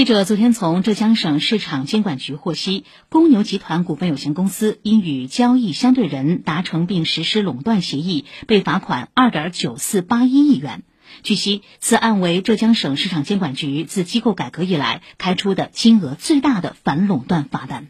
记者昨天从浙江省市场监管局获悉公牛集团股份有限公司因与交易相对人达成并实施垄断协议被罚款二点九四八一亿元。据悉此案为浙江省市场监管局自机构改革以来开出的金额最大的反垄断罚单。